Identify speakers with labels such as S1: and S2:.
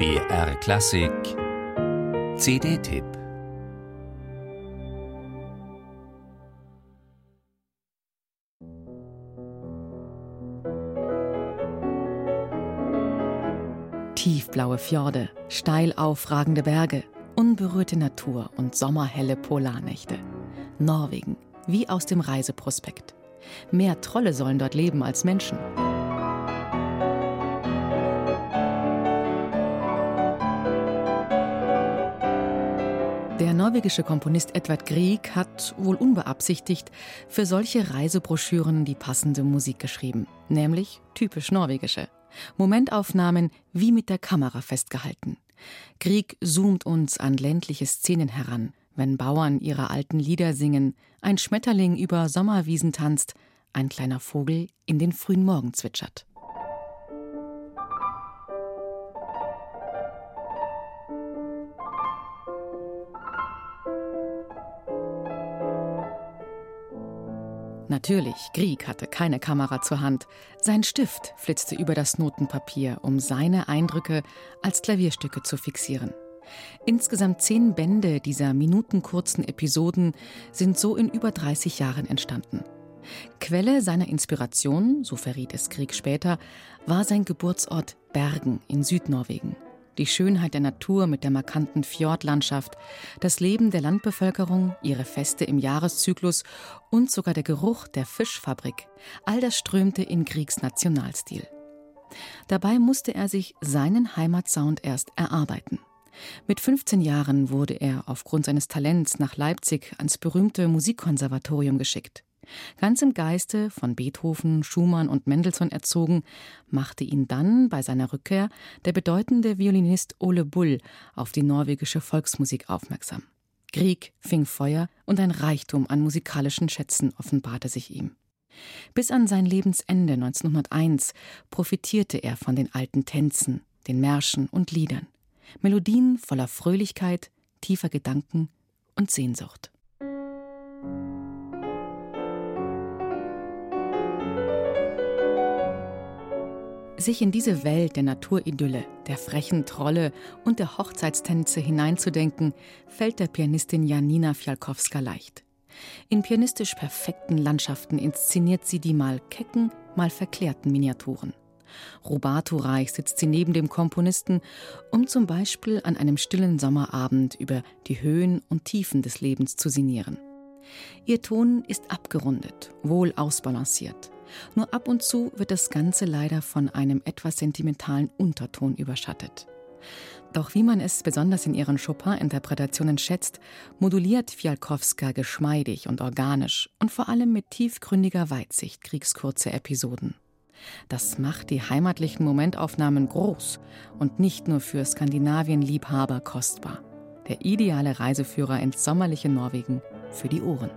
S1: BR Klassik CD-Tipp
S2: Tiefblaue Fjorde, steil aufragende Berge, unberührte Natur und sommerhelle Polarnächte. Norwegen, wie aus dem Reiseprospekt. Mehr Trolle sollen dort leben als Menschen. Der norwegische Komponist Edvard Grieg hat, wohl unbeabsichtigt, für solche Reisebroschüren die passende Musik geschrieben, nämlich typisch norwegische. Momentaufnahmen wie mit der Kamera festgehalten. Grieg zoomt uns an ländliche Szenen heran, wenn Bauern ihre alten Lieder singen, ein Schmetterling über Sommerwiesen tanzt, ein kleiner Vogel in den frühen Morgen zwitschert. Natürlich, Grieg hatte keine Kamera zur Hand. Sein Stift flitzte über das Notenpapier, um seine Eindrücke als Klavierstücke zu fixieren. Insgesamt zehn Bände dieser minutenkurzen Episoden sind so in über 30 Jahren entstanden. Quelle seiner Inspiration, so verriet es Krieg später, war sein Geburtsort Bergen in Südnorwegen die Schönheit der Natur mit der markanten Fjordlandschaft, das Leben der Landbevölkerung, ihre Feste im Jahreszyklus und sogar der Geruch der Fischfabrik, all das strömte in Kriegsnationalstil. Dabei musste er sich seinen Heimatsound erst erarbeiten. Mit 15 Jahren wurde er aufgrund seines Talents nach Leipzig ans berühmte Musikkonservatorium geschickt. Ganz im Geiste von Beethoven, Schumann und Mendelssohn erzogen, machte ihn dann bei seiner Rückkehr der bedeutende Violinist Ole Bull auf die norwegische Volksmusik aufmerksam. Krieg fing Feuer und ein Reichtum an musikalischen Schätzen offenbarte sich ihm. Bis an sein Lebensende 1901 profitierte er von den alten Tänzen, den Märschen und Liedern. Melodien voller Fröhlichkeit, tiefer Gedanken und Sehnsucht. Sich in diese Welt der Naturidylle, der frechen Trolle und der Hochzeitstänze hineinzudenken, fällt der Pianistin Janina Fialkowska leicht. In pianistisch perfekten Landschaften inszeniert sie die mal kecken, mal verklärten Miniaturen. Rubato-reich sitzt sie neben dem Komponisten, um zum Beispiel an einem stillen Sommerabend über die Höhen und Tiefen des Lebens zu sinnieren. Ihr Ton ist abgerundet, wohl ausbalanciert. Nur ab und zu wird das Ganze leider von einem etwas sentimentalen Unterton überschattet. Doch wie man es besonders in ihren Chopin-Interpretationen schätzt, moduliert Fialkowska geschmeidig und organisch und vor allem mit tiefgründiger Weitsicht kriegskurze Episoden. Das macht die heimatlichen Momentaufnahmen groß und nicht nur für Skandinavien-Liebhaber kostbar. Der ideale Reiseführer ins sommerliche Norwegen für die Ohren.